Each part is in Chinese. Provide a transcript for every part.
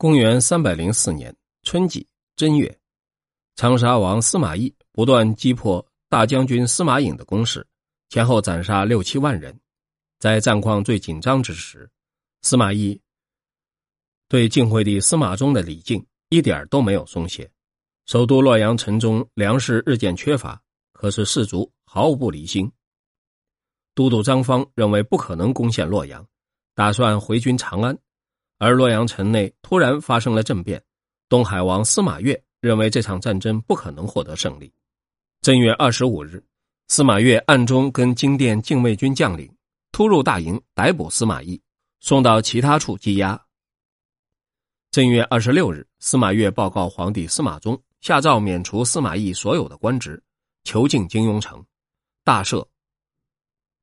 公元三百零四年春季正月，长沙王司马懿不断击破大将军司马颖的攻势，前后斩杀六七万人。在战况最紧张之时，司马懿对晋惠帝司马衷的礼敬一点都没有松懈。首都洛阳城中粮食日渐缺乏，可是士卒毫不离心。都督张方认为不可能攻陷洛阳，打算回军长安。而洛阳城内突然发生了政变，东海王司马越认为这场战争不可能获得胜利。正月二十五日，司马越暗中跟金殿禁卫军将领突入大营，逮捕司马懿，送到其他处羁押。正月二十六日，司马越报告皇帝司马衷，下诏免除司马懿所有的官职，囚禁金庸城，大赦，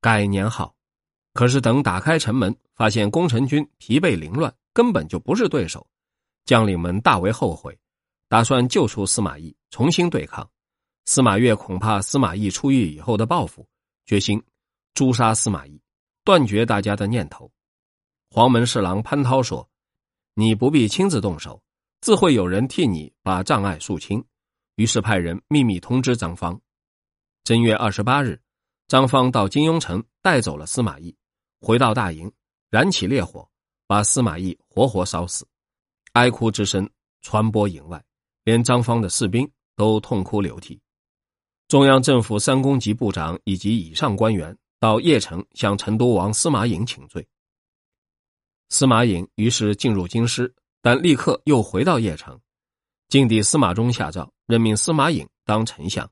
改年号。可是等打开城门，发现功臣军疲惫凌乱。根本就不是对手，将领们大为后悔，打算救出司马懿，重新对抗。司马越恐怕司马懿出狱以后的报复，决心诛杀司马懿，断绝大家的念头。黄门侍郎潘涛说：“你不必亲自动手，自会有人替你把障碍肃清。”于是派人秘密通知张方。正月二十八日，张方到金庸城带走了司马懿，回到大营，燃起烈火。把司马懿活活烧死，哀哭之声传播营外，连张方的士兵都痛哭流涕。中央政府三公级部长以及以上官员到邺城向成都王司马颖请罪。司马颖于是进入京师，但立刻又回到邺城。晋帝司马衷下诏任命司马颖当丞相，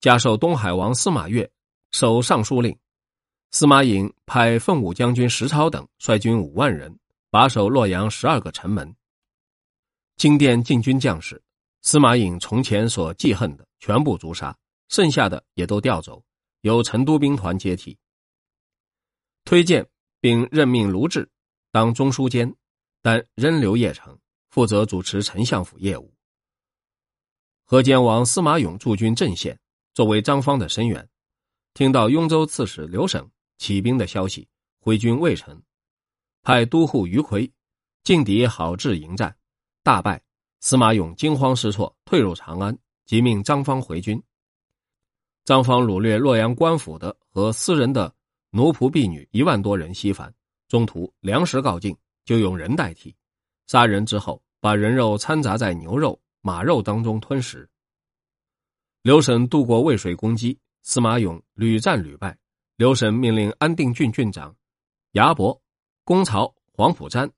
加授东海王司马越守尚书令。司马颖派奉武将军石超等率军五万人。把守洛阳十二个城门，金殿禁军将士，司马颖从前所记恨的全部诛杀，剩下的也都调走，由成都兵团接替。推荐并任命卢志当中书监，但仍留邺城，负责主持丞相府业务。河间王司马勇驻军镇县，作为张方的声援，听到雍州刺史刘省起兵的消息，回军渭城。派都护于魁劲敌郝志迎战，大败。司马勇惊慌失措，退入长安，即命张方回军。张方掳掠洛阳官府的和私人的奴仆婢女一万多人西返，中途粮食告尽，就用人代替。杀人之后，把人肉掺杂在牛肉、马肉当中吞食。刘审渡过渭水攻击，司马勇屡战屡败。刘审命令安定郡郡长牙伯。攻曹黄埔瞻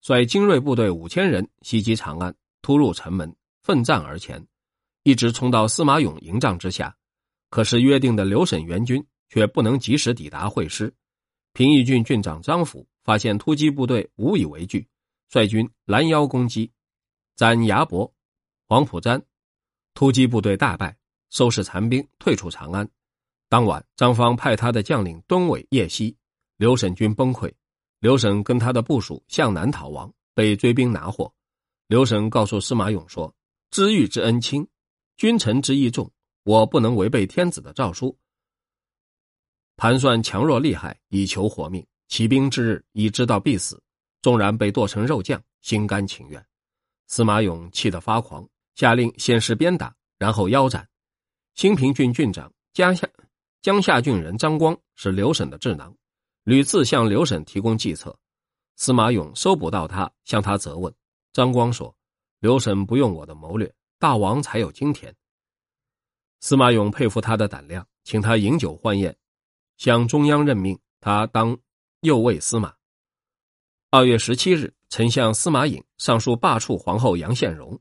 率精锐部队五千人袭击长安，突入城门，奋战而前，一直冲到司马勇营帐之下。可是约定的刘沈援军却不能及时抵达会师。平邑郡郡长张辅发现突击部队无以为惧，率军拦腰攻击，斩牙伯、黄埔瞻，突击部队大败，收拾残兵退出长安。当晚，张方派他的将领敦伟夜袭，刘沈军崩溃。刘审跟他的部属向南逃亡，被追兵拿获。刘审告诉司马勇说：“知遇之恩轻，君臣之义重，我不能违背天子的诏书，盘算强弱利害以求活命。起兵之日，已知道必死，纵然被剁成肉酱，心甘情愿。”司马勇气得发狂，下令先是鞭打，然后腰斩。兴平郡郡长江夏江夏郡人张光是刘审的智囊。屡次向刘审提供计策，司马勇收捕到他，向他责问。张光说：“刘审不用我的谋略，大王才有今天。”司马勇佩服他的胆量，请他饮酒欢宴，向中央任命他当右卫司马。二月十七日，丞相司马颖上书罢黜皇后杨宪荣，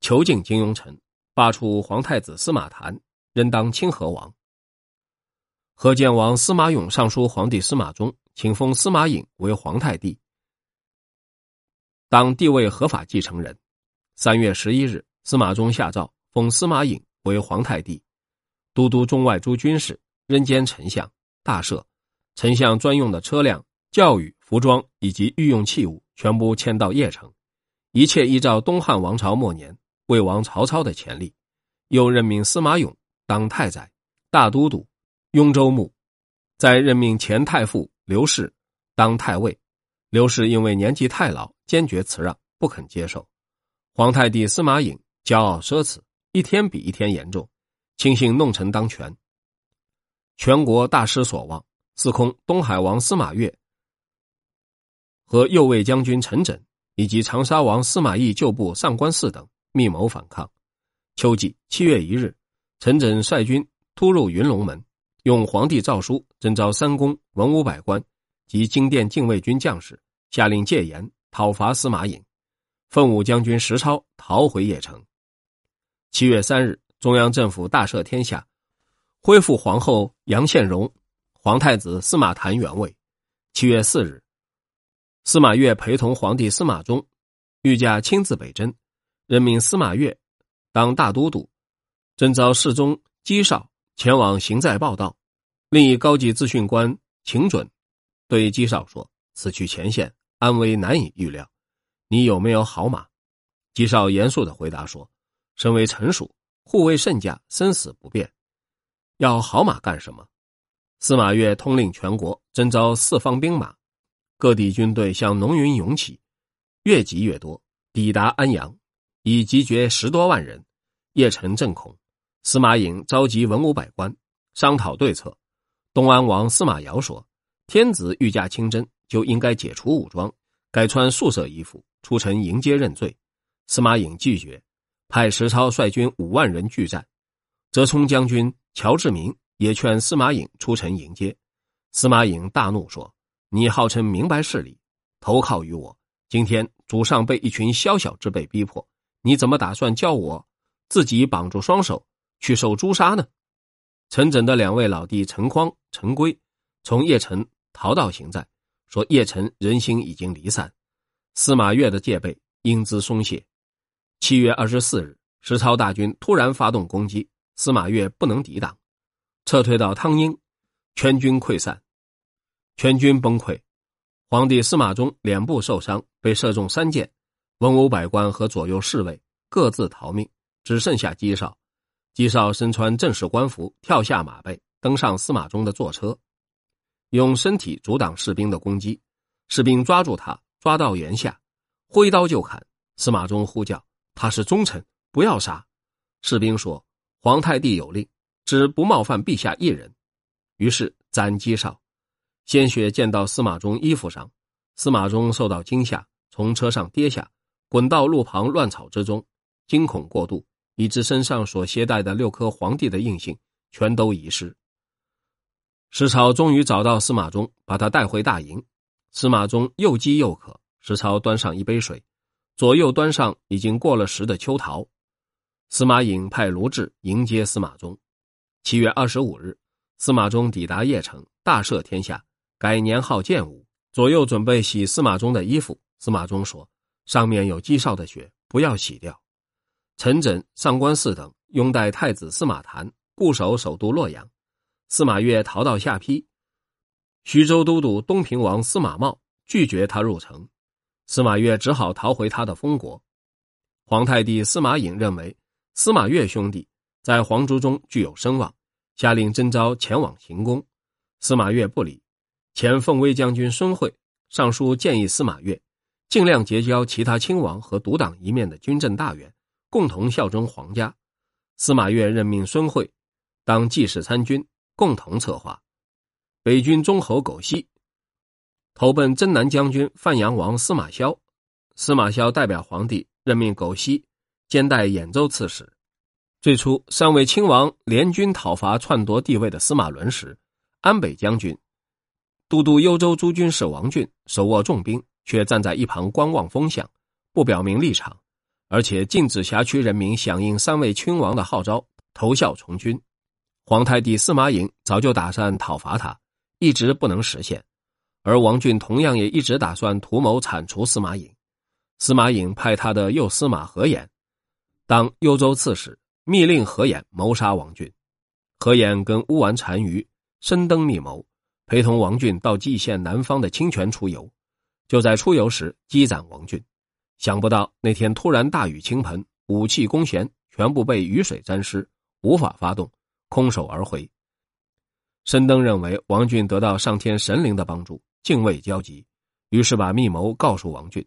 囚禁金庸臣，罢黜皇太子司马谈，仍当清河王。河间王司马勇上书皇帝司马衷，请封司马颖为皇太帝，当帝位合法继承人。三月十一日，司马衷下诏封司马颖为皇太帝，都督中外诸军事，任兼丞相，大赦。丞相专用的车辆、教育、服装以及御用器物全部迁到邺城，一切依照东汉王朝末年魏王曹操的潜力。又任命司马勇当太宰、大都督。雍州牧，在任命前太傅刘氏当太尉。刘氏因为年纪太老，坚决辞让，不肯接受。皇太帝司马颖骄傲奢侈，一天比一天严重，轻信弄臣当权，全国大失所望。司空东海王司马越和右卫将军陈轸以及长沙王司马懿旧部上官泗等密谋反抗。秋季七月一日，陈轸率军突入云龙门，用皇帝诏书征召三公、文武百官及金殿禁卫军将士，下令戒严，讨伐司马颖。奉武将军石超逃回邺城。七月三日，中央政府大赦天下，恢复皇后杨宪荣、皇太子司马谈原位。七月四日，司马越陪同皇帝司马衷御驾亲自北征，任命司马越。当大都督，征召侍中姬绍前往行在报道。另一高级资讯官秦准对姬少说：“此去前线，安危难以预料。你有没有好马？”姬少严肃的回答说：“身为臣属，护卫圣驾，生死不变。要好马干什么？”司马越通令全国征召四方兵马，各地军队像浓云涌起，越集越多，抵达安阳。已集结十多万人，邺城震恐。司马颖召集文武百官商讨对策。东安王司马瑶说：“天子御驾亲征，就应该解除武装，改穿素色衣服出城迎接认罪。”司马颖拒绝，派石超率军五万人拒战。折冲将军乔志明也劝司马颖出城迎接。司马颖大怒说：“你号称明白事理，投靠于我，今天祖上被一群宵小之辈逼迫。”你怎么打算叫我自己绑住双手去受诛杀呢？陈轸的两位老弟陈匡、陈规从邺城逃到行在，说邺城人心已经离散，司马越的戒备英姿松懈。七月二十四日，石超大军突然发动攻击，司马越不能抵挡，撤退到汤阴，全军溃散，全军崩溃。皇帝司马衷脸部受伤，被射中三箭。文武百官和左右侍卫各自逃命，只剩下姬少。姬绍身穿正式官服，跳下马背，登上司马衷的坐车，用身体阻挡士兵的攻击。士兵抓住他，抓到檐下，挥刀就砍。司马衷呼叫：“他是忠臣，不要杀。”士兵说：“皇太帝有令，只不冒犯陛下一人。”于是斩姬绍，鲜血溅到司马衷衣服上。司马衷受到惊吓，从车上跌下。滚到路旁乱草之中，惊恐过度，以致身上所携带的六颗皇帝的印信全都遗失。石超终于找到司马衷，把他带回大营。司马衷又饥又渴，石超端上一杯水，左右端上已经过了时的秋桃。司马颖派卢志迎接司马衷。七月二十五日，司马衷抵达邺城，大赦天下，改年号建武。左右准备洗司马衷的衣服，司马衷说。上面有姬少的血，不要洗掉。陈轸、上官泗等拥戴太子司马谈，固守首都洛阳。司马越逃到下邳。徐州都督东平王司马茂拒绝他入城，司马越只好逃回他的封国。皇太帝司马颖认为司马越兄弟在皇族中具有声望，下令征召前往行宫。司马越不理。前奉威将军孙惠上书建议司马越。尽量结交其他亲王和独当一面的军政大员，共同效忠皇家。司马越任命孙惠当记事参军，共同策划。北军中侯苟晞投奔征南将军范阳王司马萧，司马萧代表皇帝任命苟晞兼代兖州刺史。最初，三位亲王联军讨伐篡夺帝位的司马伦时，安北将军、都督幽州诸军事王俊手握重兵。却站在一旁观望风向，不表明立场，而且禁止辖区人民响应三位亲王的号召投效从军。皇太帝司马颖早就打算讨伐他，一直不能实现。而王俊同样也一直打算图谋铲除司马颖。司马颖派他的右司马何衍当幽州刺史，密令何衍谋杀王俊。何衍跟乌丸单于深登密谋，陪同王俊到蓟县南方的清泉出游。就在出游时击斩王俊，想不到那天突然大雨倾盆，武器弓弦全部被雨水沾湿，无法发动，空手而回。申登认为王俊得到上天神灵的帮助，敬畏焦急，于是把密谋告诉王俊。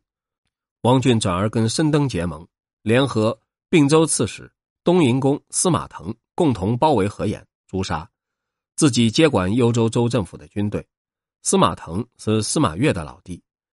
王俊转而跟申登结盟，联合并州刺史东营公司马腾，共同包围河沿，诛杀，自己接管幽州州政府的军队。司马腾是司马越的老弟，